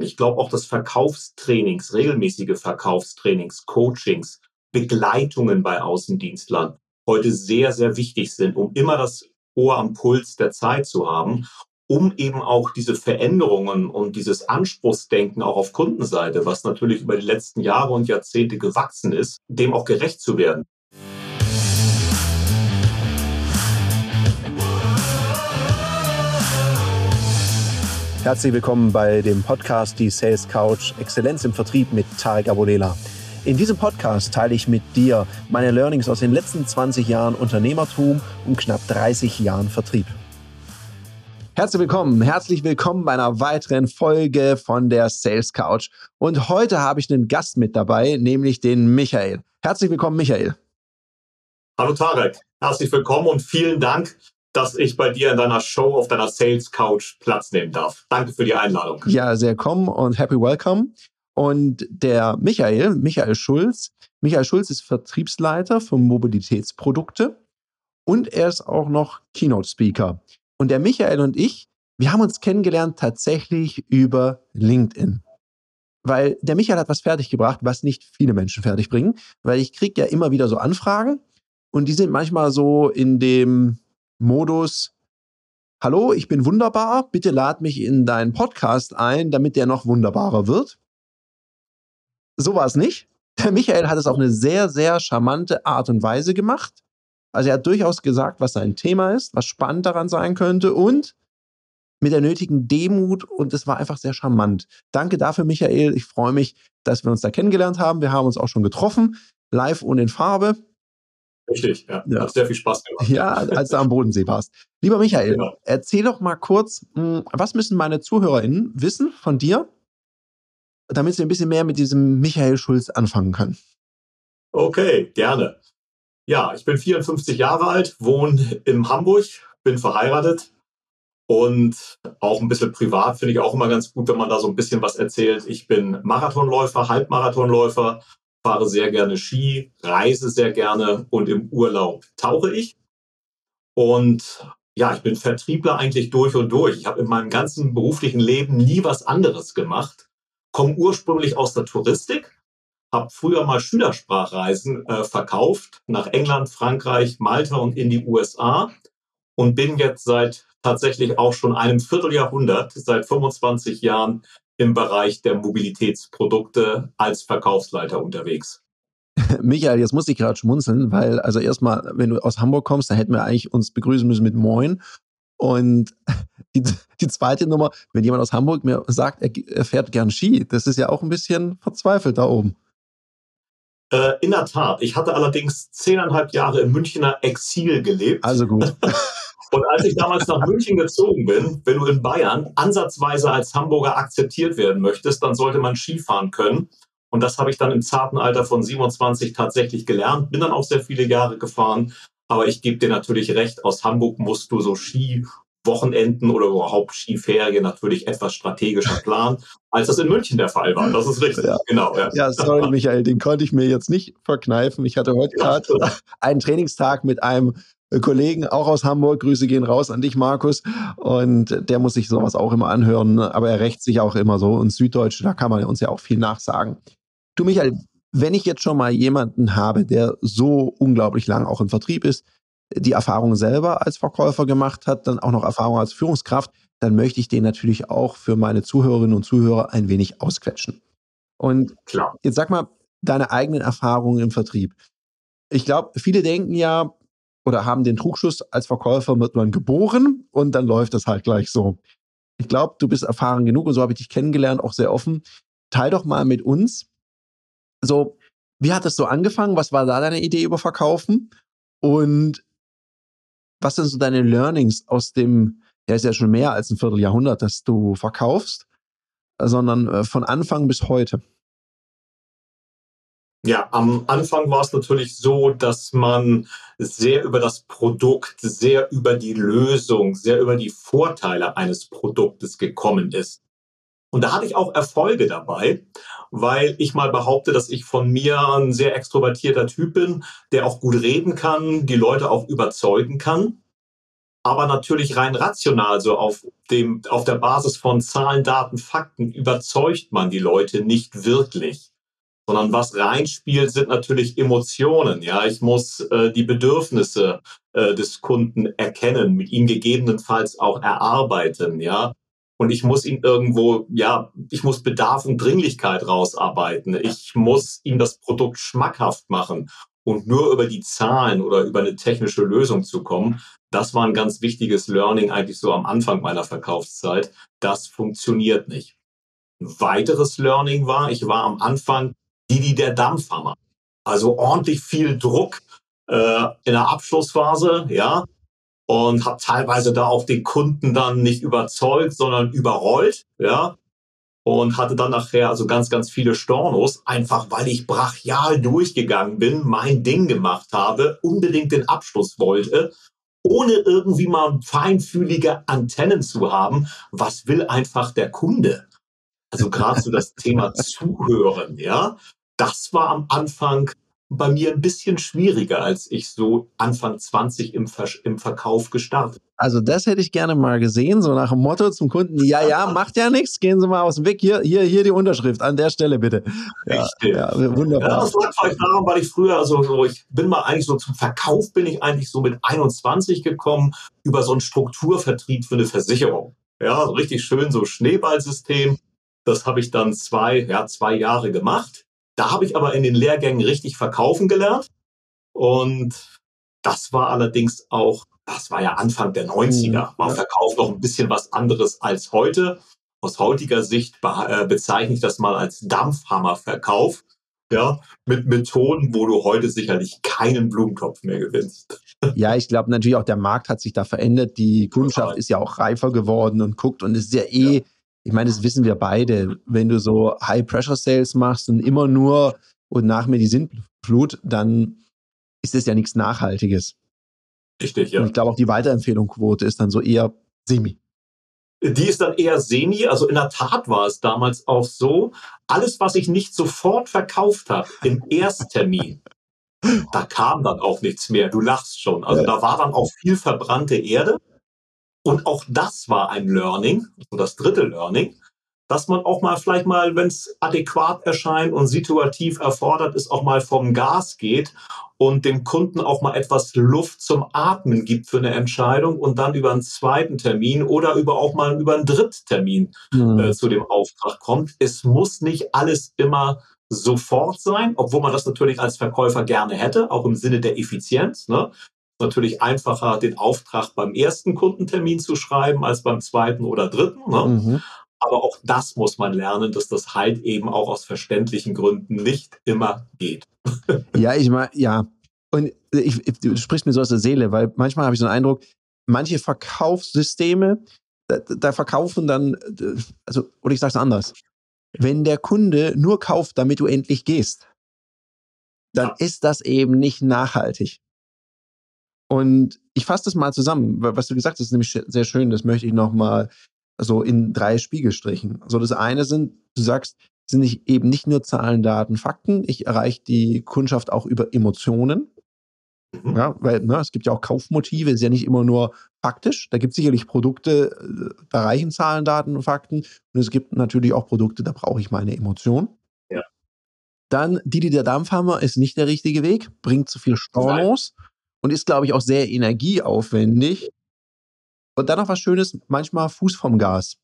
Ich glaube auch, dass Verkaufstrainings, regelmäßige Verkaufstrainings, Coachings, Begleitungen bei Außendienstlern heute sehr, sehr wichtig sind, um immer das Ohr am Puls der Zeit zu haben, um eben auch diese Veränderungen und dieses Anspruchsdenken auch auf Kundenseite, was natürlich über die letzten Jahre und Jahrzehnte gewachsen ist, dem auch gerecht zu werden. Herzlich willkommen bei dem Podcast Die Sales Couch Exzellenz im Vertrieb mit Tarek Abodela. In diesem Podcast teile ich mit dir meine Learnings aus den letzten 20 Jahren Unternehmertum und knapp 30 Jahren Vertrieb. Herzlich willkommen, herzlich willkommen bei einer weiteren Folge von der Sales Couch. Und heute habe ich einen Gast mit dabei, nämlich den Michael. Herzlich willkommen, Michael. Hallo Tarek, herzlich willkommen und vielen Dank dass ich bei dir in deiner Show auf deiner Sales Couch Platz nehmen darf. Danke für die Einladung. Ja, sehr komm und happy welcome. Und der Michael, Michael Schulz, Michael Schulz ist Vertriebsleiter für Mobilitätsprodukte und er ist auch noch Keynote Speaker. Und der Michael und ich, wir haben uns kennengelernt tatsächlich über LinkedIn. Weil der Michael hat was fertiggebracht, was nicht viele Menschen fertigbringen, weil ich kriege ja immer wieder so Anfragen und die sind manchmal so in dem Modus, hallo, ich bin wunderbar, bitte lad mich in deinen Podcast ein, damit der noch wunderbarer wird. So war es nicht. Der Michael hat es auf eine sehr, sehr charmante Art und Weise gemacht. Also er hat durchaus gesagt, was sein Thema ist, was spannend daran sein könnte und mit der nötigen Demut und es war einfach sehr charmant. Danke dafür, Michael. Ich freue mich, dass wir uns da kennengelernt haben. Wir haben uns auch schon getroffen, live und in Farbe. Richtig, ja. ja. Hat sehr viel Spaß gemacht. Ja, als du am Bodensee warst. Lieber Michael, ja. erzähl doch mal kurz, hm, was müssen meine ZuhörerInnen wissen von dir, damit sie ein bisschen mehr mit diesem Michael Schulz anfangen können? Okay, gerne. Ja, ich bin 54 Jahre alt, wohne in Hamburg, bin verheiratet und auch ein bisschen privat finde ich auch immer ganz gut, wenn man da so ein bisschen was erzählt. Ich bin Marathonläufer, Halbmarathonläufer fahre sehr gerne Ski, reise sehr gerne und im Urlaub tauche ich. Und ja, ich bin Vertriebler eigentlich durch und durch. Ich habe in meinem ganzen beruflichen Leben nie was anderes gemacht. Komme ursprünglich aus der Touristik, habe früher mal Schülersprachreisen äh, verkauft nach England, Frankreich, Malta und in die USA und bin jetzt seit tatsächlich auch schon einem Vierteljahrhundert, seit 25 Jahren im Bereich der Mobilitätsprodukte als Verkaufsleiter unterwegs. Michael, jetzt muss ich gerade schmunzeln, weil also erstmal, wenn du aus Hamburg kommst, dann hätten wir eigentlich uns begrüßen müssen mit Moin. Und die, die zweite Nummer, wenn jemand aus Hamburg mir sagt, er, er fährt gern Ski, das ist ja auch ein bisschen verzweifelt da oben. Äh, in der Tat. Ich hatte allerdings zehneinhalb Jahre im Münchner Exil gelebt. Also gut. Und als ich damals nach München gezogen bin, wenn du in Bayern ansatzweise als Hamburger akzeptiert werden möchtest, dann sollte man Skifahren können. Und das habe ich dann im zarten Alter von 27 tatsächlich gelernt. Bin dann auch sehr viele Jahre gefahren. Aber ich gebe dir natürlich recht, aus Hamburg musst du so Ski Wochenenden oder überhaupt Skiferien natürlich etwas strategischer planen, als das in München der Fall war. Das ist richtig. Ja. Genau. Ja. ja, sorry, Michael, den konnte ich mir jetzt nicht verkneifen. Ich hatte heute ja. gerade einen Trainingstag mit einem Kollegen, auch aus Hamburg. Grüße gehen raus an dich, Markus. Und der muss sich sowas auch immer anhören, aber er rächt sich auch immer so. Und Süddeutsche, da kann man uns ja auch viel nachsagen. Du, Michael, wenn ich jetzt schon mal jemanden habe, der so unglaublich lang auch im Vertrieb ist, die Erfahrung selber als Verkäufer gemacht hat, dann auch noch Erfahrung als Führungskraft, dann möchte ich den natürlich auch für meine Zuhörerinnen und Zuhörer ein wenig ausquetschen. Und Klar. jetzt sag mal, deine eigenen Erfahrungen im Vertrieb. Ich glaube, viele denken ja, oder haben den Trugschluss, als Verkäufer wird man geboren und dann läuft das halt gleich so. Ich glaube, du bist erfahren genug und so habe ich dich kennengelernt, auch sehr offen. Teil doch mal mit uns, so, wie hat das so angefangen? Was war da deine Idee über Verkaufen? Und was sind so deine Learnings aus dem, ja, ist ja schon mehr als ein Vierteljahrhundert, dass du verkaufst, sondern äh, von Anfang bis heute? Ja, am Anfang war es natürlich so, dass man sehr über das Produkt, sehr über die Lösung, sehr über die Vorteile eines Produktes gekommen ist. Und da hatte ich auch Erfolge dabei, weil ich mal behaupte, dass ich von mir ein sehr extrovertierter Typ bin, der auch gut reden kann, die Leute auch überzeugen kann. aber natürlich rein rational, so auf dem, auf der Basis von Zahlen, Daten, Fakten überzeugt man die Leute nicht wirklich. Sondern was reinspielt, sind natürlich Emotionen. Ja, ich muss äh, die Bedürfnisse äh, des Kunden erkennen, mit ihm gegebenenfalls auch erarbeiten. Ja, und ich muss ihn irgendwo, ja, ich muss Bedarf und Dringlichkeit rausarbeiten. Ich muss ihm das Produkt schmackhaft machen. Und nur über die Zahlen oder über eine technische Lösung zu kommen, das war ein ganz wichtiges Learning eigentlich so am Anfang meiner Verkaufszeit. Das funktioniert nicht. Ein weiteres Learning war, ich war am Anfang die, die der Dampfhammer. Also ordentlich viel Druck äh, in der Abschlussphase, ja, und habe teilweise da auch den Kunden dann nicht überzeugt, sondern überrollt, ja, und hatte dann nachher also ganz, ganz viele Stornos, einfach weil ich brachial durchgegangen bin, mein Ding gemacht habe, unbedingt den Abschluss wollte, ohne irgendwie mal feinfühlige Antennen zu haben. Was will einfach der Kunde? Also gerade so das Thema Zuhören, ja, das war am Anfang bei mir ein bisschen schwieriger, als ich so Anfang 20 im, Ver im Verkauf gestartet. Also das hätte ich gerne mal gesehen, so nach dem Motto zum Kunden, ja, ja, macht ja nichts, gehen Sie mal aus dem Weg, hier, hier, hier die Unterschrift, an der Stelle bitte. Ja, Richtig. Ja, wunderbar. Ja, das lag vielleicht daran, weil ich früher, also so, ich bin mal eigentlich so zum Verkauf, bin ich eigentlich so mit 21 gekommen, über so einen Strukturvertrieb für eine Versicherung. Ja, so richtig schön so Schneeballsystem. Das habe ich dann zwei, ja, zwei Jahre gemacht da habe ich aber in den Lehrgängen richtig verkaufen gelernt. Und das war allerdings auch, das war ja Anfang der 90er, mhm. war Verkauf noch ein bisschen was anderes als heute. Aus heutiger Sicht äh, bezeichne ich das mal als Dampfhammerverkauf. Ja, mit Methoden, wo du heute sicherlich keinen Blumentopf mehr gewinnst. Ja, ich glaube natürlich auch der Markt hat sich da verändert. Die Kundschaft ist ja auch reifer geworden und guckt und ist ja eh ja ich meine, das wissen wir beide, wenn du so High-Pressure-Sales machst und immer nur und nach mir die Sintflut, dann ist das ja nichts Nachhaltiges. Richtig, ja. Und ich glaube auch die Weiterempfehlungsquote ist dann so eher semi. Die ist dann eher semi. Also in der Tat war es damals auch so, alles, was ich nicht sofort verkauft habe im Ersttermin, da kam dann auch nichts mehr. Du lachst schon. Also ja. da war dann auch viel verbrannte Erde. Und auch das war ein Learning, also das dritte Learning, dass man auch mal vielleicht mal, wenn es adäquat erscheint und situativ erfordert ist, auch mal vom Gas geht und dem Kunden auch mal etwas Luft zum Atmen gibt für eine Entscheidung und dann über einen zweiten Termin oder über auch mal über einen Dritttermin mhm. äh, zu dem Auftrag kommt. Es muss nicht alles immer sofort sein, obwohl man das natürlich als Verkäufer gerne hätte, auch im Sinne der Effizienz. Ne? Natürlich einfacher, den Auftrag beim ersten Kundentermin zu schreiben als beim zweiten oder dritten. Ne? Mhm. Aber auch das muss man lernen, dass das halt eben auch aus verständlichen Gründen nicht immer geht. ja, ich meine, ja. Und ich, ich, du sprichst mir so aus der Seele, weil manchmal habe ich so einen Eindruck, manche Verkaufssysteme, da, da verkaufen dann, also, oder ich sage es anders, wenn der Kunde nur kauft, damit du endlich gehst, dann ja. ist das eben nicht nachhaltig. Und ich fasse das mal zusammen, was du gesagt hast, ist nämlich sehr schön, das möchte ich nochmal so in drei Spiegelstrichen. Also das eine sind, du sagst, sind nicht, eben nicht nur Zahlen, Daten, Fakten. Ich erreiche die Kundschaft auch über Emotionen. Mhm. Ja, weil ne, es gibt ja auch Kaufmotive, ist ja nicht immer nur faktisch. Da gibt es sicherlich Produkte, äh, da reichen Zahlen, Daten und Fakten. Und es gibt natürlich auch Produkte, da brauche ich meine Emotion. Ja. Dann Didi der Dampfhammer ist nicht der richtige Weg, bringt zu viel Stornos. Nein und ist, glaube ich, auch sehr energieaufwendig. Und dann noch was Schönes, manchmal Fuß vom Gas.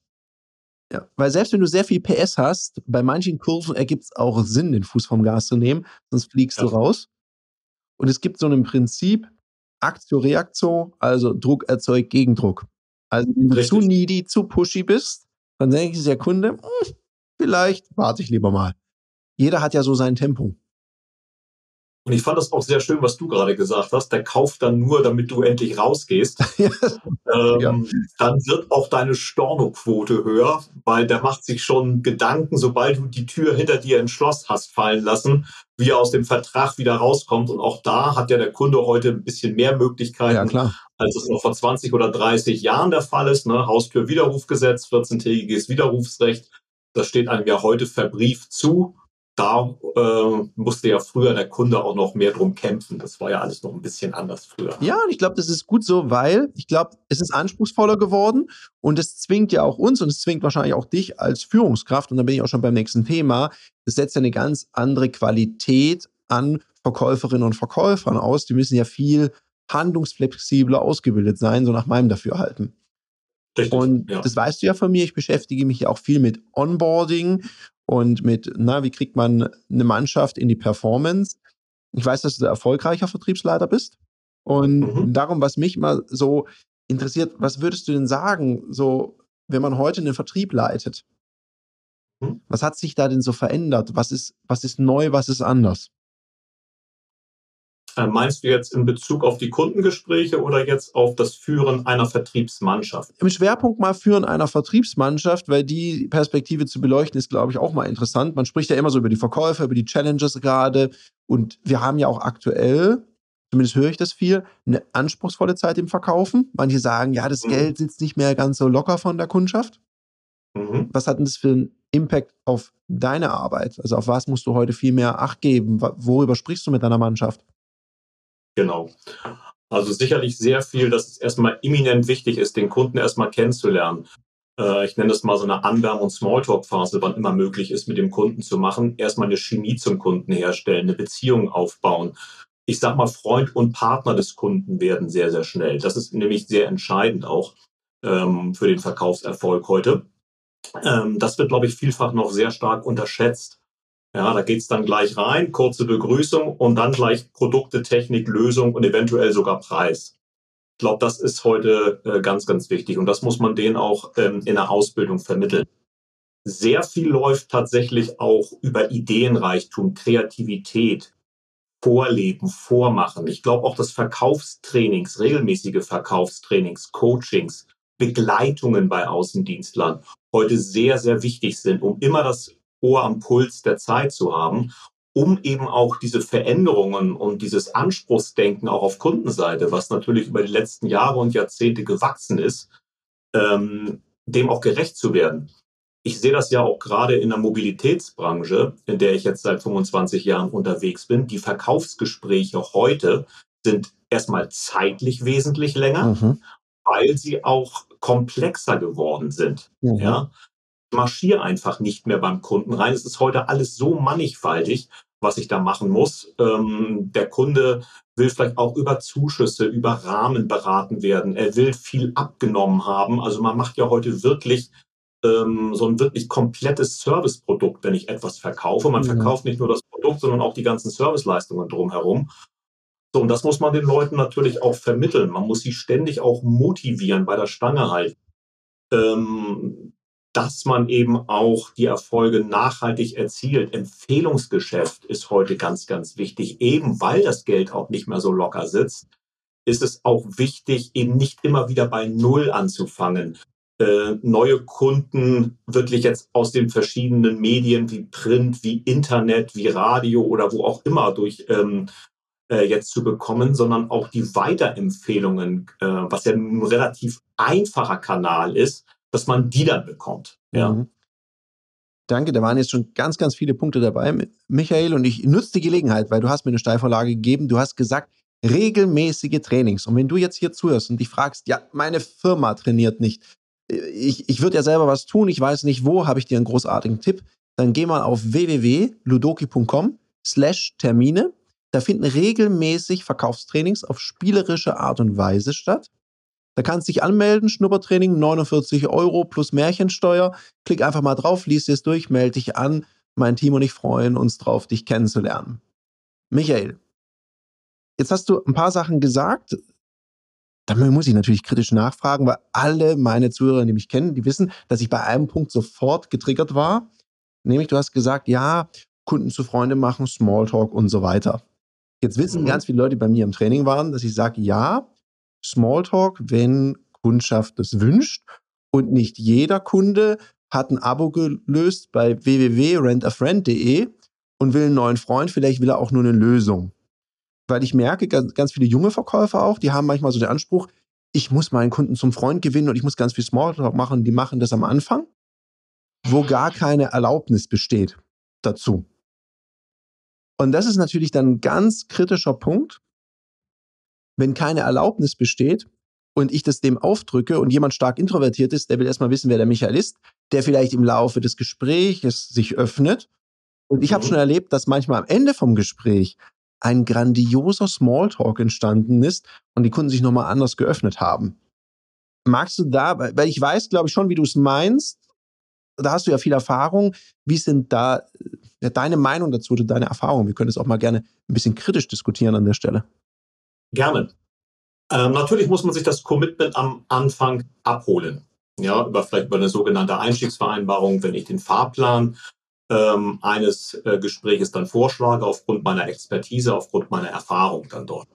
Ja, weil selbst wenn du sehr viel PS hast, bei manchen Kurven ergibt es auch Sinn, den Fuß vom Gas zu nehmen, sonst fliegst ja. du raus. Und es gibt so ein Prinzip, Aktio-Reaktio, also Druck erzeugt Gegendruck. Also wenn du Richtig. zu needy, zu pushy bist, dann denkt sich der Kunde, hm, vielleicht warte ich lieber mal. Jeder hat ja so sein Tempo. Und ich fand das auch sehr schön, was du gerade gesagt hast. Der kauft dann nur, damit du endlich rausgehst. ähm, ja. Dann wird auch deine Stornoquote höher, weil der macht sich schon Gedanken, sobald du die Tür hinter dir ins Schloss hast fallen lassen, wie er aus dem Vertrag wieder rauskommt. Und auch da hat ja der Kunde heute ein bisschen mehr Möglichkeiten, ja, als es noch vor 20 oder 30 Jahren der Fall ist. Ne? Haustür-Widerrufgesetz, 14-tägiges Widerrufsrecht. Das steht einem ja heute verbrieft zu. Da äh, musste ja früher der Kunde auch noch mehr drum kämpfen. Das war ja alles noch ein bisschen anders früher. Ja, und ich glaube, das ist gut so, weil ich glaube, es ist anspruchsvoller geworden und es zwingt ja auch uns und es zwingt wahrscheinlich auch dich als Führungskraft, und da bin ich auch schon beim nächsten Thema, es setzt ja eine ganz andere Qualität an Verkäuferinnen und Verkäufern aus. Die müssen ja viel handlungsflexibler ausgebildet sein, so nach meinem Dafürhalten. Richtig, und ja. das weißt du ja von mir, ich beschäftige mich ja auch viel mit Onboarding und mit, na, wie kriegt man eine Mannschaft in die Performance. Ich weiß, dass du ein erfolgreicher Vertriebsleiter bist. Und mhm. darum, was mich mal so interessiert, was würdest du denn sagen, so, wenn man heute einen Vertrieb leitet? Mhm. Was hat sich da denn so verändert? Was ist, was ist neu, was ist anders? Äh, meinst du jetzt in Bezug auf die Kundengespräche oder jetzt auf das Führen einer Vertriebsmannschaft? Im Schwerpunkt mal Führen einer Vertriebsmannschaft, weil die Perspektive zu beleuchten ist, glaube ich, auch mal interessant. Man spricht ja immer so über die Verkäufer, über die Challenges gerade. Und wir haben ja auch aktuell, zumindest höre ich das viel, eine anspruchsvolle Zeit im Verkaufen. Manche sagen, ja, das mhm. Geld sitzt nicht mehr ganz so locker von der Kundschaft. Mhm. Was hat denn das für einen Impact auf deine Arbeit? Also auf was musst du heute viel mehr Acht geben? Worüber sprichst du mit deiner Mannschaft? Genau. Also sicherlich sehr viel, dass es erstmal eminent wichtig ist, den Kunden erstmal kennenzulernen. Äh, ich nenne das mal so eine Anwärm- und Smalltalk-Phase, wann immer möglich ist, mit dem Kunden zu machen. Erstmal eine Chemie zum Kunden herstellen, eine Beziehung aufbauen. Ich sag mal, Freund und Partner des Kunden werden sehr, sehr schnell. Das ist nämlich sehr entscheidend auch ähm, für den Verkaufserfolg heute. Ähm, das wird, glaube ich, vielfach noch sehr stark unterschätzt. Ja, da geht's dann gleich rein, kurze Begrüßung und dann gleich Produkte, Technik, Lösung und eventuell sogar Preis. Ich glaube, das ist heute äh, ganz, ganz wichtig und das muss man denen auch ähm, in der Ausbildung vermitteln. Sehr viel läuft tatsächlich auch über Ideenreichtum, Kreativität, Vorleben, Vormachen. Ich glaube auch, dass Verkaufstrainings, regelmäßige Verkaufstrainings, Coachings, Begleitungen bei Außendienstlern heute sehr, sehr wichtig sind, um immer das Ohr am Puls der Zeit zu haben, um eben auch diese Veränderungen und dieses Anspruchsdenken auch auf Kundenseite, was natürlich über die letzten Jahre und Jahrzehnte gewachsen ist, ähm, dem auch gerecht zu werden. Ich sehe das ja auch gerade in der Mobilitätsbranche, in der ich jetzt seit 25 Jahren unterwegs bin. Die Verkaufsgespräche heute sind erstmal zeitlich wesentlich länger, mhm. weil sie auch komplexer geworden sind. Mhm. Ja, marschiere einfach nicht mehr beim Kunden rein. Es ist heute alles so mannigfaltig, was ich da machen muss. Ähm, der Kunde will vielleicht auch über Zuschüsse, über Rahmen beraten werden. Er will viel abgenommen haben. Also man macht ja heute wirklich ähm, so ein wirklich komplettes Serviceprodukt, wenn ich etwas verkaufe. Man mhm. verkauft nicht nur das Produkt, sondern auch die ganzen Serviceleistungen drumherum. So, und das muss man den Leuten natürlich auch vermitteln. Man muss sie ständig auch motivieren, bei der Stange halten. Ähm, dass man eben auch die Erfolge nachhaltig erzielt. Empfehlungsgeschäft ist heute ganz, ganz wichtig. Eben weil das Geld auch nicht mehr so locker sitzt, ist es auch wichtig, eben nicht immer wieder bei Null anzufangen. Äh, neue Kunden wirklich jetzt aus den verschiedenen Medien wie Print, wie Internet, wie Radio oder wo auch immer durch ähm, äh, jetzt zu bekommen, sondern auch die Weiterempfehlungen, äh, was ja ein relativ einfacher Kanal ist, dass man die dann bekommt. Ja. Mhm. Danke, da waren jetzt schon ganz, ganz viele Punkte dabei, Michael. Und ich nutze die Gelegenheit, weil du hast mir eine Steilvorlage gegeben. Du hast gesagt, regelmäßige Trainings. Und wenn du jetzt hier zuhörst und dich fragst, ja, meine Firma trainiert nicht. Ich, ich würde ja selber was tun, ich weiß nicht wo, habe ich dir einen großartigen Tipp. Dann geh mal auf www.ludoki.com slash Termine. Da finden regelmäßig Verkaufstrainings auf spielerische Art und Weise statt. Da kannst du dich anmelden, Schnuppertraining, 49 Euro plus Märchensteuer. Klick einfach mal drauf, liest es durch, melde dich an. Mein Team und ich freuen uns drauf, dich kennenzulernen. Michael, jetzt hast du ein paar Sachen gesagt. Da muss ich natürlich kritisch nachfragen, weil alle meine Zuhörer, die mich kennen, die wissen, dass ich bei einem Punkt sofort getriggert war. Nämlich, du hast gesagt, ja, Kunden zu Freunde machen, Smalltalk und so weiter. Jetzt wissen mhm. ganz viele Leute, die bei mir im Training waren, dass ich sage, ja, Smalltalk, wenn Kundschaft das wünscht. Und nicht jeder Kunde hat ein Abo gelöst bei www.rentafriend.de und will einen neuen Freund. Vielleicht will er auch nur eine Lösung. Weil ich merke, ganz, viele junge Verkäufer auch, die haben manchmal so den Anspruch, ich muss meinen Kunden zum Freund gewinnen und ich muss ganz viel Smalltalk machen. Die machen das am Anfang, wo gar keine Erlaubnis besteht dazu. Und das ist natürlich dann ein ganz kritischer Punkt, wenn keine Erlaubnis besteht und ich das dem aufdrücke und jemand stark introvertiert ist, der will erstmal wissen, wer der Michael ist, der vielleicht im Laufe des Gesprächs sich öffnet. Und ich habe mhm. schon erlebt, dass manchmal am Ende vom Gespräch ein grandioser Smalltalk entstanden ist und die Kunden sich nochmal anders geöffnet haben. Magst du da, weil ich weiß, glaube ich, schon, wie du es meinst, da hast du ja viel Erfahrung. Wie sind da ja, deine Meinung dazu oder deine Erfahrungen? Wir können es auch mal gerne ein bisschen kritisch diskutieren an der Stelle. Gerne. Ähm, natürlich muss man sich das Commitment am Anfang abholen. Ja, über, vielleicht über eine sogenannte Einstiegsvereinbarung, wenn ich den Fahrplan ähm, eines äh, Gespräches dann vorschlage, aufgrund meiner Expertise, aufgrund meiner Erfahrung dann dort.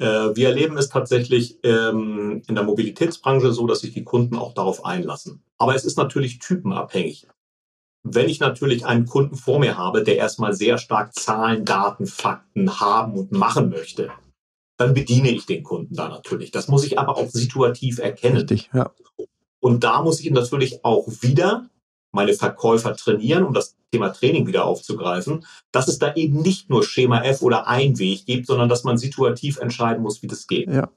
Äh, wir erleben es tatsächlich ähm, in der Mobilitätsbranche so, dass sich die Kunden auch darauf einlassen. Aber es ist natürlich typenabhängig. Wenn ich natürlich einen Kunden vor mir habe, der erstmal sehr stark Zahlen, Daten, Fakten haben und machen möchte, dann bediene ich den Kunden da natürlich. Das muss ich aber auch situativ erkennen. Richtig, ja. Und da muss ich natürlich auch wieder meine Verkäufer trainieren, um das Thema Training wieder aufzugreifen, dass es da eben nicht nur Schema F oder ein Weg gibt, sondern dass man situativ entscheiden muss, wie das geht. Ja.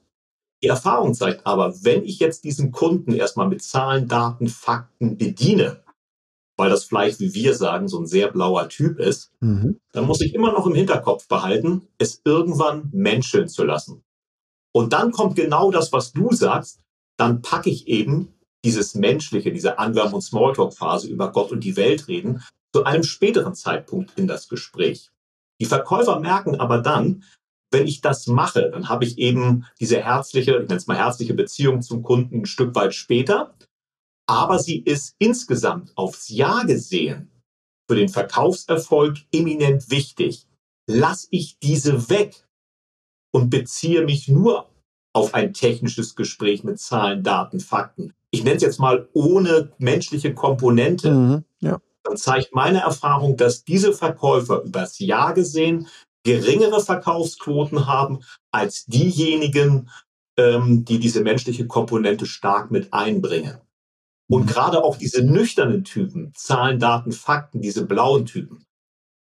Die Erfahrung zeigt aber, wenn ich jetzt diesen Kunden erstmal mit Zahlen, Daten, Fakten bediene, weil das vielleicht, wie wir sagen, so ein sehr blauer Typ ist, mhm. dann muss ich immer noch im Hinterkopf behalten, es irgendwann menscheln zu lassen. Und dann kommt genau das, was du sagst, dann packe ich eben dieses Menschliche, diese Anwärm- und Smalltalk-Phase über Gott und die Welt reden, zu einem späteren Zeitpunkt in das Gespräch. Die Verkäufer merken aber dann, wenn ich das mache, dann habe ich eben diese herzliche, ich nenne es mal herzliche Beziehung zum Kunden ein Stück weit später aber sie ist insgesamt aufs Jahr gesehen für den Verkaufserfolg eminent wichtig. Lass ich diese weg und beziehe mich nur auf ein technisches Gespräch mit Zahlen, Daten, Fakten. Ich nenne es jetzt mal ohne menschliche Komponente. Mhm, ja. Dann zeigt meine Erfahrung, dass diese Verkäufer übers Jahr gesehen geringere Verkaufsquoten haben als diejenigen, ähm, die diese menschliche Komponente stark mit einbringen. Und gerade auch diese nüchternen Typen, Zahlen, Daten, Fakten, diese blauen Typen,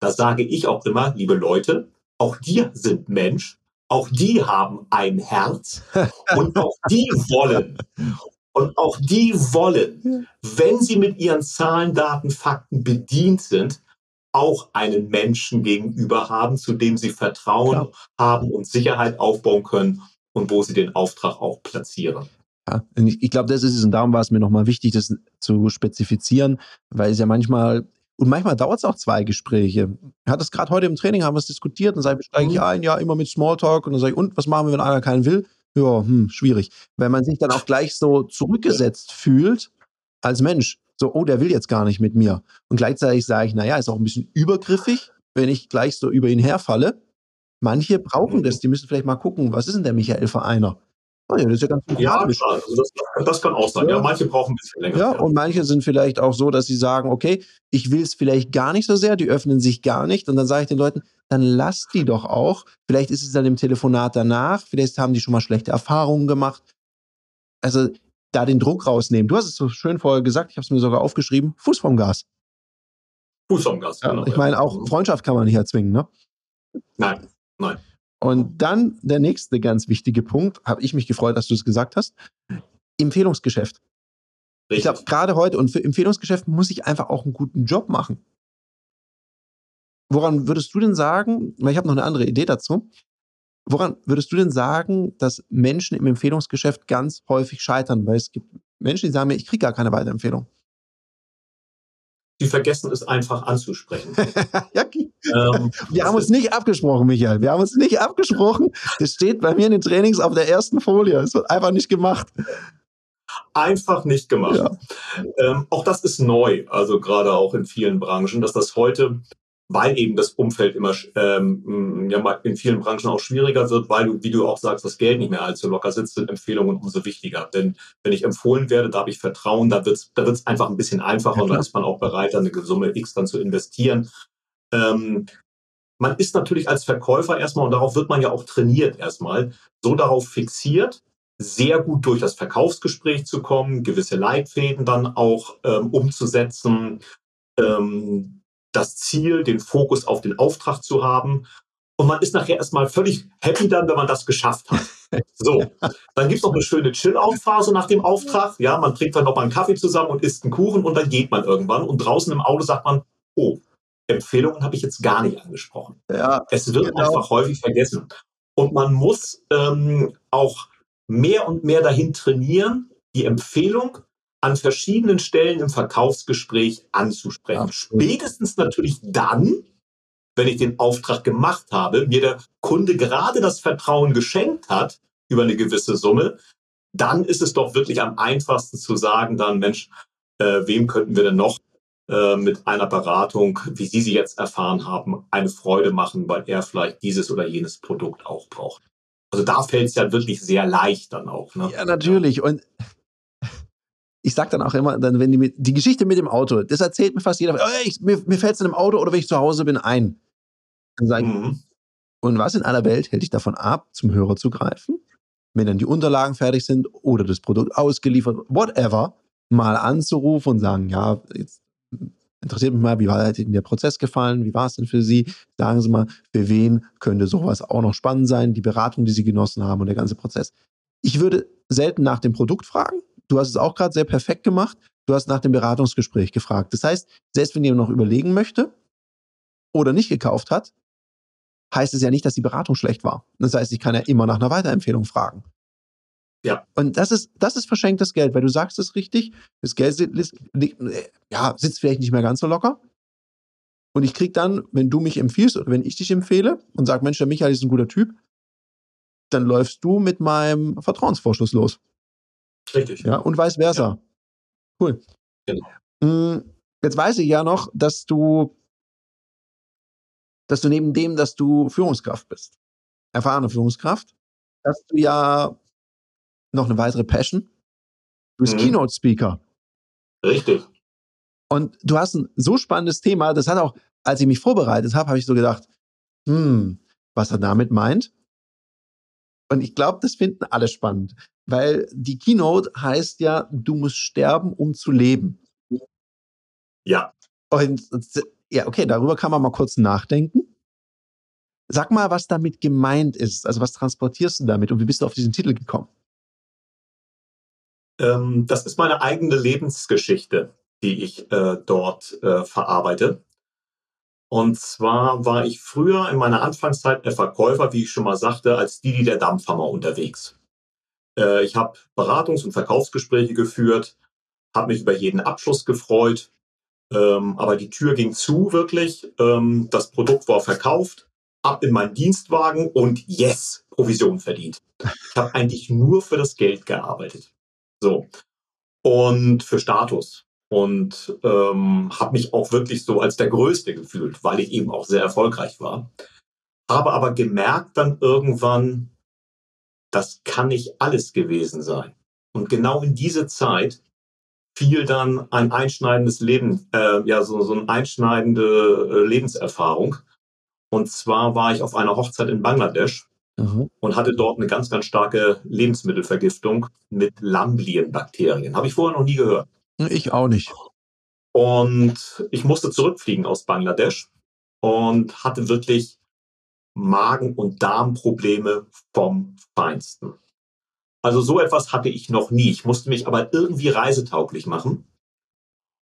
da sage ich auch immer, liebe Leute, auch die sind Mensch, auch die haben ein Herz und auch die wollen. Und auch die wollen, wenn sie mit ihren Zahlen, Daten, Fakten bedient sind, auch einen Menschen gegenüber haben, zu dem sie Vertrauen ja. haben und Sicherheit aufbauen können und wo sie den Auftrag auch platzieren. Ja, ich, glaube, das ist es und darum war es mir nochmal wichtig, das zu spezifizieren, weil es ja manchmal und manchmal dauert es auch zwei Gespräche. Ich hatte es gerade heute im Training, haben wir es diskutiert und sage ich, steige ich mhm. ein, ja, immer mit Smalltalk und dann sage ich, und was machen wir, wenn einer keinen will? Ja, hm, schwierig. Wenn man sich dann auch gleich so zurückgesetzt fühlt als Mensch, so, oh, der will jetzt gar nicht mit mir. Und gleichzeitig sage ich, naja, ist auch ein bisschen übergriffig, wenn ich gleich so über ihn herfalle. Manche brauchen das, die müssen vielleicht mal gucken, was ist denn der Michael für einer? Oh ja, das ist ja ganz Ja. Also das, das, kann auch sein. Ja. ja. manche brauchen ein bisschen länger. Ja, und manche sind vielleicht auch so, dass sie sagen, okay, ich will es vielleicht gar nicht so sehr, die öffnen sich gar nicht. Und dann sage ich den Leuten, dann lass die doch auch. Vielleicht ist es dann im Telefonat danach, vielleicht haben die schon mal schlechte Erfahrungen gemacht. Also da den Druck rausnehmen. Du hast es so schön vorher gesagt, ich habe es mir sogar aufgeschrieben, Fuß vom Gas. Fuß vom Gas, genau. Ja, ich meine, auch Freundschaft kann man nicht erzwingen, ne? Nein, nein. Und dann der nächste ganz wichtige Punkt, habe ich mich gefreut, dass du es gesagt hast, Empfehlungsgeschäft. Richtig. Ich glaube, gerade heute und für Empfehlungsgeschäft muss ich einfach auch einen guten Job machen. Woran würdest du denn sagen, weil ich habe noch eine andere Idee dazu, woran würdest du denn sagen, dass Menschen im Empfehlungsgeschäft ganz häufig scheitern? Weil es gibt Menschen, die sagen mir, ich kriege gar keine Weiterempfehlung die vergessen es einfach anzusprechen. ja, ähm, wir haben uns nicht abgesprochen, Michael. Wir haben uns nicht abgesprochen. Das steht bei mir in den Trainings auf der ersten Folie. Es wird einfach nicht gemacht. Einfach nicht gemacht. Ja. Ähm, auch das ist neu, also gerade auch in vielen Branchen, dass das heute weil eben das Umfeld immer ähm, ja, in vielen Branchen auch schwieriger wird, weil du, wie du auch sagst, das Geld nicht mehr allzu locker sitzt, sind Empfehlungen umso wichtiger. Denn wenn ich empfohlen werde, da habe ich Vertrauen, da wird es da wird's einfach ein bisschen einfacher ja, und da ist man auch bereit, dann eine Summe X dann zu investieren. Ähm, man ist natürlich als Verkäufer erstmal, und darauf wird man ja auch trainiert erstmal, so darauf fixiert, sehr gut durch das Verkaufsgespräch zu kommen, gewisse Leitfäden dann auch ähm, umzusetzen, ähm, das Ziel, den Fokus auf den Auftrag zu haben. Und man ist nachher erstmal völlig happy dann, wenn man das geschafft hat. So, dann gibt es noch eine schöne Chill-Out-Phase nach dem Auftrag. Ja, man trinkt dann noch mal einen Kaffee zusammen und isst einen Kuchen und dann geht man irgendwann. Und draußen im Auto sagt man, oh, Empfehlungen habe ich jetzt gar nicht angesprochen. Ja, es wird genau. einfach häufig vergessen. Und man muss ähm, auch mehr und mehr dahin trainieren, die Empfehlung an verschiedenen Stellen im Verkaufsgespräch anzusprechen. Absolut. Spätestens natürlich dann, wenn ich den Auftrag gemacht habe, mir der Kunde gerade das Vertrauen geschenkt hat über eine gewisse Summe, dann ist es doch wirklich am einfachsten zu sagen, dann Mensch, äh, wem könnten wir denn noch äh, mit einer Beratung, wie Sie sie jetzt erfahren haben, eine Freude machen, weil er vielleicht dieses oder jenes Produkt auch braucht. Also da fällt es ja wirklich sehr leicht dann auch. Ne? Ja, natürlich. Und ich sage dann auch immer, dann, wenn die, die Geschichte mit dem Auto, das erzählt mir fast jeder, oh, ich, mir, mir fällt es in einem Auto oder wenn ich zu Hause bin ein. Dann sage ich, mhm. und was in aller Welt hält dich davon ab, zum Hörer zu greifen, wenn dann die Unterlagen fertig sind oder das Produkt ausgeliefert, whatever, mal anzurufen und sagen, ja, jetzt interessiert mich mal, wie war Ihnen der Prozess gefallen? Wie war es denn für Sie? Sagen Sie mal, für wen könnte sowas auch noch spannend sein? Die Beratung, die Sie genossen haben und der ganze Prozess. Ich würde selten nach dem Produkt fragen. Du hast es auch gerade sehr perfekt gemacht. Du hast nach dem Beratungsgespräch gefragt. Das heißt, selbst wenn jemand noch überlegen möchte oder nicht gekauft hat, heißt es ja nicht, dass die Beratung schlecht war. Das heißt, ich kann ja immer nach einer Weiterempfehlung fragen. Ja. Und das ist, das ist verschenktes Geld, weil du sagst es richtig, das Geld ja, sitzt vielleicht nicht mehr ganz so locker. Und ich krieg dann, wenn du mich empfiehlst oder wenn ich dich empfehle und sag, Mensch, der Michael ist ein guter Typ, dann läufst du mit meinem Vertrauensvorschuss los. Richtig. Ja, und vice versa. Ja. Cool. Genau. Mm, jetzt weiß ich ja noch, dass du, dass du neben dem, dass du Führungskraft bist, erfahrene Führungskraft, dass du ja noch eine weitere Passion. Du bist mhm. Keynote-Speaker. Richtig. Und du hast ein so spannendes Thema, das hat auch, als ich mich vorbereitet habe, habe ich so gedacht, hm, was er damit meint. Und ich glaube, das finden alle spannend, weil die Keynote heißt ja, du musst sterben, um zu leben. Ja. Und ja, okay, darüber kann man mal kurz nachdenken. Sag mal, was damit gemeint ist. Also was transportierst du damit und wie bist du auf diesen Titel gekommen? Ähm, das ist meine eigene Lebensgeschichte, die ich äh, dort äh, verarbeite. Und zwar war ich früher in meiner Anfangszeit der Verkäufer, wie ich schon mal sagte, als Didi der Dampfhammer unterwegs. Äh, ich habe Beratungs- und Verkaufsgespräche geführt, habe mich über jeden Abschluss gefreut, ähm, aber die Tür ging zu wirklich. Ähm, das Produkt war verkauft, ab in meinen Dienstwagen und yes, Provision verdient. Ich habe eigentlich nur für das Geld gearbeitet. So. Und für Status. Und ähm, habe mich auch wirklich so als der Größte gefühlt, weil ich eben auch sehr erfolgreich war. Habe aber gemerkt dann irgendwann, das kann nicht alles gewesen sein. Und genau in diese Zeit fiel dann ein einschneidendes Leben, äh, ja, so, so eine einschneidende äh, Lebenserfahrung. Und zwar war ich auf einer Hochzeit in Bangladesch mhm. und hatte dort eine ganz, ganz starke Lebensmittelvergiftung mit Lamblienbakterien. Habe ich vorher noch nie gehört. Ich auch nicht. Und ich musste zurückfliegen aus Bangladesch und hatte wirklich Magen- und Darmprobleme vom Feinsten. Also so etwas hatte ich noch nie. Ich musste mich aber irgendwie reisetauglich machen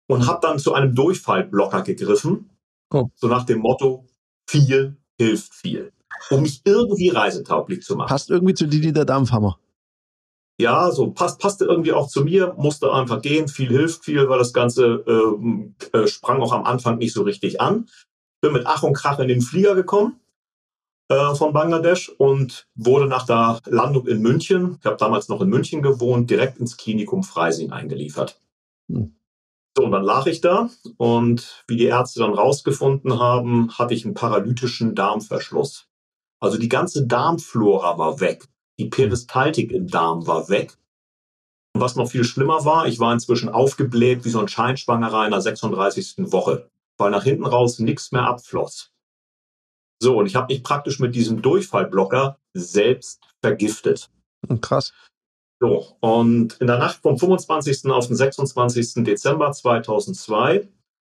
und habe dann zu einem Durchfallblocker gegriffen, oh. so nach dem Motto, viel hilft viel um mich irgendwie reisetauglich zu machen. Passt irgendwie zu Didi der Dampfhammer. Ja, so passt, passte irgendwie auch zu mir, musste einfach gehen, viel hilft viel, weil das Ganze äh, äh, sprang auch am Anfang nicht so richtig an. Bin mit Ach und Krach in den Flieger gekommen äh, von Bangladesch und wurde nach der Landung in München, ich habe damals noch in München gewohnt, direkt ins Klinikum Freising eingeliefert. Hm. So, und dann lag ich da und wie die Ärzte dann rausgefunden haben, hatte ich einen paralytischen Darmverschluss. Also die ganze Darmflora war weg. Die Peristaltik im Darm war weg. Und was noch viel schlimmer war, ich war inzwischen aufgebläht wie so ein Scheinschwangerer in der 36. Woche, weil nach hinten raus nichts mehr abfloss. So, und ich habe mich praktisch mit diesem Durchfallblocker selbst vergiftet. Hm, krass. So, und in der Nacht vom 25. auf den 26. Dezember 2002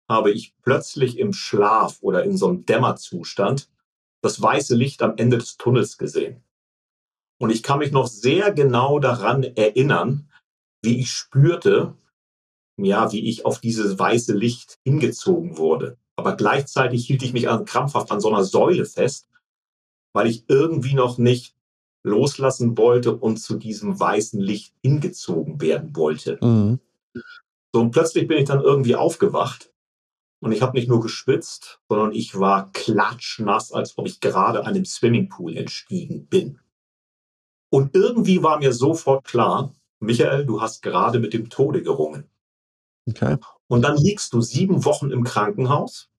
habe ich plötzlich im Schlaf oder in so einem Dämmerzustand das weiße Licht am Ende des Tunnels gesehen. Und ich kann mich noch sehr genau daran erinnern, wie ich spürte, ja, wie ich auf dieses weiße Licht hingezogen wurde. Aber gleichzeitig hielt ich mich an, krampfhaft an so einer Säule fest, weil ich irgendwie noch nicht loslassen wollte und zu diesem weißen Licht hingezogen werden wollte. Mhm. So, und plötzlich bin ich dann irgendwie aufgewacht und ich habe nicht nur geschwitzt, sondern ich war klatschnass, als ob ich gerade einem Swimmingpool entstiegen bin. Und irgendwie war mir sofort klar, Michael, du hast gerade mit dem Tode gerungen. Okay. Und dann liegst du sieben Wochen im Krankenhaus,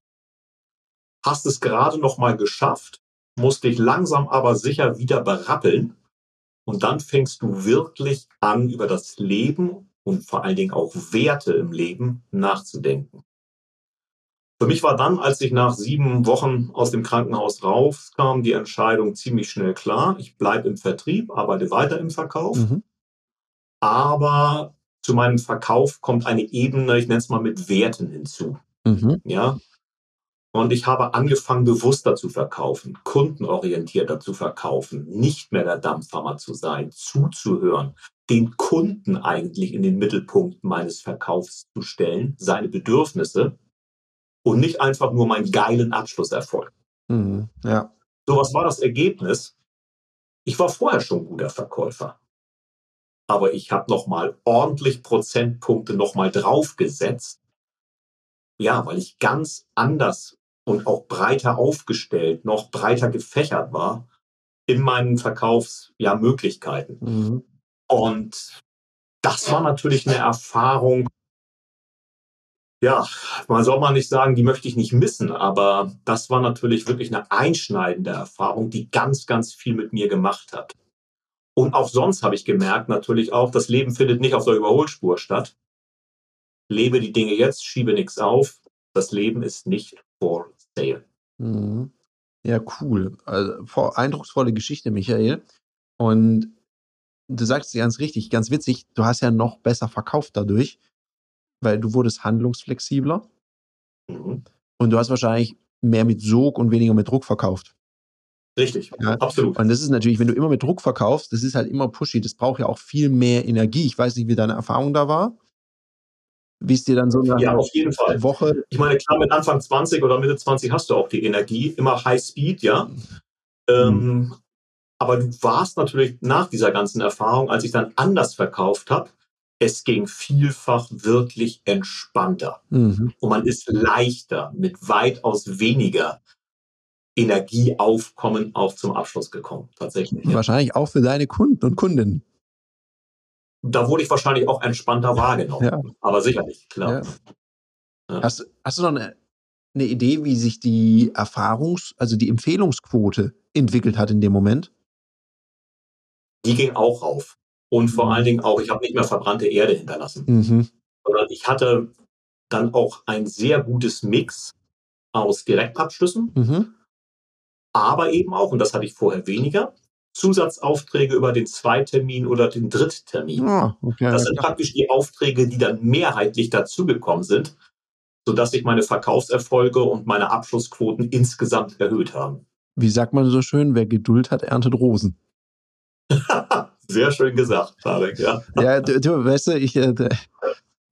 hast es gerade noch mal geschafft, musst dich langsam aber sicher wieder berappeln und dann fängst du wirklich an, über das Leben und vor allen Dingen auch Werte im Leben nachzudenken. Für mich war dann, als ich nach sieben Wochen aus dem Krankenhaus rauskam, die Entscheidung ziemlich schnell klar. Ich bleibe im Vertrieb, arbeite weiter im Verkauf. Mhm. Aber zu meinem Verkauf kommt eine Ebene, ich nenne es mal mit Werten hinzu. Mhm. Ja. Und ich habe angefangen, bewusster zu verkaufen, kundenorientierter zu verkaufen, nicht mehr der Dampfhammer zu sein, zuzuhören, den Kunden eigentlich in den Mittelpunkt meines Verkaufs zu stellen, seine Bedürfnisse und nicht einfach nur meinen geilen Abschlusserfolg. Mhm, ja. So, was war das Ergebnis? Ich war vorher schon guter Verkäufer aber ich habe nochmal ordentlich Prozentpunkte nochmal draufgesetzt. Ja, weil ich ganz anders und auch breiter aufgestellt, noch breiter gefächert war in meinen Verkaufsmöglichkeiten. Ja, mhm. Und das war natürlich eine Erfahrung, ja, man soll mal nicht sagen, die möchte ich nicht missen, aber das war natürlich wirklich eine einschneidende Erfahrung, die ganz, ganz viel mit mir gemacht hat. Und auch sonst habe ich gemerkt, natürlich auch, das Leben findet nicht auf der Überholspur statt. Lebe die Dinge jetzt, schiebe nichts auf. Das Leben ist nicht for sale. Mhm. Ja, cool. Also, eindrucksvolle Geschichte, Michael. Und du sagst es ganz richtig, ganz witzig, du hast ja noch besser verkauft dadurch, weil du wurdest handlungsflexibler. Mhm. Und du hast wahrscheinlich mehr mit Sog und weniger mit Druck verkauft. Richtig, ja. absolut. Und das ist natürlich, wenn du immer mit Druck verkaufst, das ist halt immer pushy. Das braucht ja auch viel mehr Energie. Ich weiß nicht, wie deine Erfahrung da war. Wie es dir dann so eine ja, auf jeden Fall. Woche. Ich meine, klar, mit Anfang 20 oder Mitte 20 hast du auch die Energie, immer High Speed, ja. Mhm. Ähm, aber du warst natürlich nach dieser ganzen Erfahrung, als ich dann anders verkauft habe, es ging vielfach wirklich entspannter. Mhm. Und man ist leichter mit weitaus weniger Energieaufkommen auch zum Abschluss gekommen, tatsächlich. Ja. Wahrscheinlich auch für deine Kunden und Kundinnen. Da wurde ich wahrscheinlich auch entspannter wahrgenommen. Ja. Aber sicherlich, klar. Ja. Hast, hast du noch eine, eine Idee, wie sich die Erfahrungs-, also die Empfehlungsquote entwickelt hat in dem Moment? Die ging auch rauf. Und vor mhm. allen Dingen auch, ich habe nicht mehr verbrannte Erde hinterlassen, mhm. sondern ich hatte dann auch ein sehr gutes Mix aus Direktabschlüssen, mhm aber eben auch, und das hatte ich vorher weniger, Zusatzaufträge über den Zweitermin oder den Dritttermin. Ah, okay, das sind praktisch die Aufträge, die dann mehrheitlich dazugekommen sind, sodass sich meine Verkaufserfolge und meine Abschlussquoten insgesamt erhöht haben. Wie sagt man so schön, wer Geduld hat, erntet Rosen. Sehr schön gesagt, Tarek, ja. Ja, du, du weißt du, ich, äh,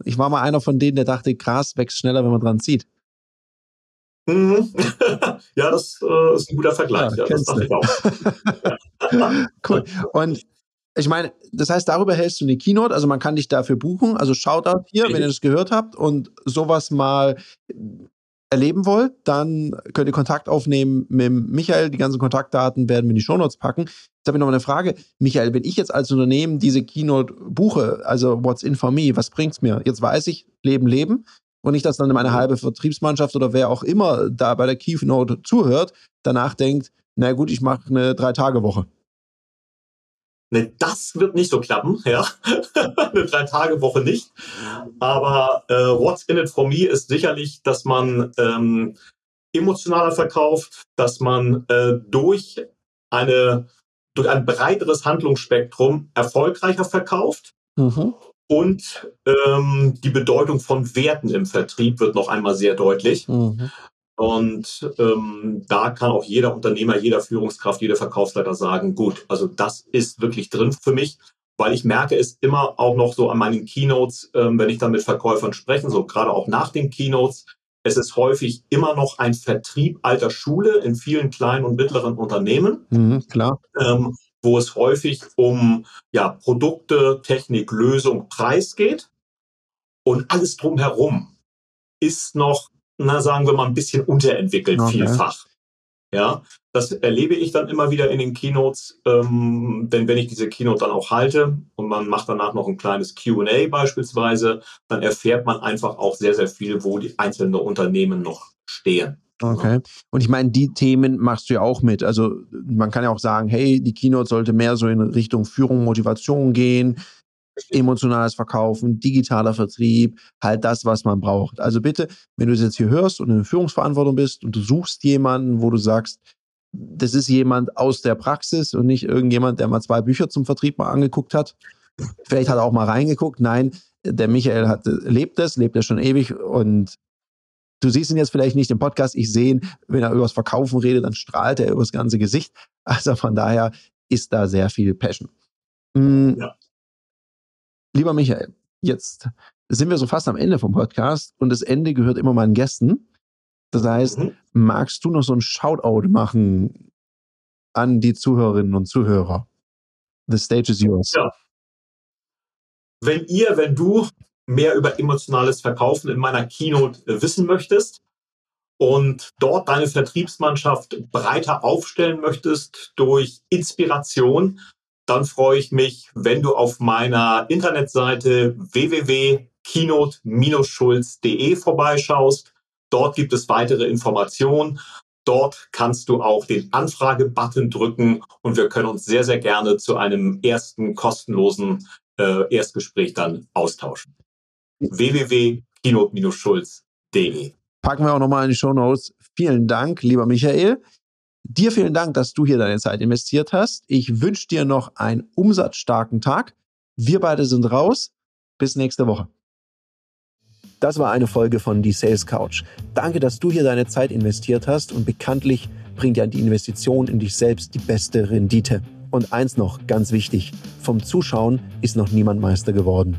ich war mal einer von denen, der dachte, Gras wächst schneller, wenn man dran zieht. Mhm. ja, das äh, ist ein guter Vergleich. Ja, ja, das dachte ich auch. cool. Und ich meine, das heißt, darüber hältst du eine Keynote, also man kann dich dafür buchen. Also Shoutout hier, wenn ihr das gehört habt und sowas mal erleben wollt, dann könnt ihr Kontakt aufnehmen mit Michael. Die ganzen Kontaktdaten werden wir in die Shownotes packen. Jetzt habe ich noch eine Frage. Michael, wenn ich jetzt als Unternehmen diese Keynote buche, also What's in for me, was bringt's mir? Jetzt weiß ich, Leben, Leben und nicht, dass dann meine mhm. halbe Vertriebsmannschaft oder wer auch immer da bei der Keynote zuhört, danach denkt, na gut, ich mache eine Drei-Tage-Woche. Ne, das wird nicht so klappen, ja. eine Drei-Tage-Woche nicht. Aber äh, What's in it for me ist sicherlich, dass man ähm, emotionaler verkauft, dass man äh, durch eine durch ein breiteres Handlungsspektrum erfolgreicher verkauft. Mhm. Und ähm, die Bedeutung von Werten im Vertrieb wird noch einmal sehr deutlich. Mhm. Und ähm, da kann auch jeder Unternehmer, jeder Führungskraft, jeder Verkaufsleiter sagen, gut, also das ist wirklich drin für mich, weil ich merke es immer auch noch so an meinen Keynotes, ähm, wenn ich dann mit Verkäufern spreche, so gerade auch nach den Keynotes, es ist häufig immer noch ein Vertrieb alter Schule in vielen kleinen und mittleren Unternehmen. Mhm, klar. Ähm, wo es häufig um ja, Produkte, Technik, Lösung, Preis geht. Und alles drumherum ist noch, na sagen wir mal, ein bisschen unterentwickelt, okay. vielfach. Ja, das erlebe ich dann immer wieder in den Keynotes, ähm, denn wenn ich diese Keynote dann auch halte und man macht danach noch ein kleines QA beispielsweise, dann erfährt man einfach auch sehr, sehr viel, wo die einzelnen Unternehmen noch stehen. Okay. Und ich meine, die Themen machst du ja auch mit. Also man kann ja auch sagen, hey, die Keynote sollte mehr so in Richtung Führung, Motivation gehen, emotionales Verkaufen, digitaler Vertrieb, halt das, was man braucht. Also bitte, wenn du es jetzt hier hörst und in Führungsverantwortung bist und du suchst jemanden, wo du sagst, das ist jemand aus der Praxis und nicht irgendjemand, der mal zwei Bücher zum Vertrieb mal angeguckt hat. Vielleicht hat er auch mal reingeguckt. Nein, der Michael hat, lebt es, lebt er schon ewig und Du siehst ihn jetzt vielleicht nicht im Podcast. Ich sehe ihn, wenn er über das Verkaufen redet, dann strahlt er über das ganze Gesicht. Also von daher ist da sehr viel Passion. Mhm. Ja. Lieber Michael, jetzt sind wir so fast am Ende vom Podcast und das Ende gehört immer meinen Gästen. Das heißt, mhm. magst du noch so ein Shoutout machen an die Zuhörerinnen und Zuhörer? The stage is yours. Ja. Wenn ihr, wenn du mehr über emotionales Verkaufen in meiner Keynote äh, wissen möchtest und dort deine Vertriebsmannschaft breiter aufstellen möchtest durch Inspiration, dann freue ich mich, wenn du auf meiner Internetseite www.keynote-schulz.de vorbeischaust. Dort gibt es weitere Informationen. Dort kannst du auch den Anfrage-Button drücken und wir können uns sehr, sehr gerne zu einem ersten kostenlosen äh, Erstgespräch dann austauschen www.kino-schulz.de. Packen wir auch nochmal in die Show Notes. Vielen Dank, lieber Michael. Dir vielen Dank, dass du hier deine Zeit investiert hast. Ich wünsche dir noch einen umsatzstarken Tag. Wir beide sind raus. Bis nächste Woche. Das war eine Folge von Die Sales Couch. Danke, dass du hier deine Zeit investiert hast und bekanntlich bringt ja die Investition in dich selbst die beste Rendite. Und eins noch, ganz wichtig, vom Zuschauen ist noch niemand Meister geworden.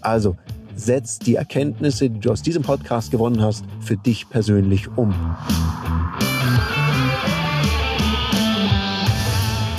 Also setz die Erkenntnisse, die du aus diesem Podcast gewonnen hast, für dich persönlich um.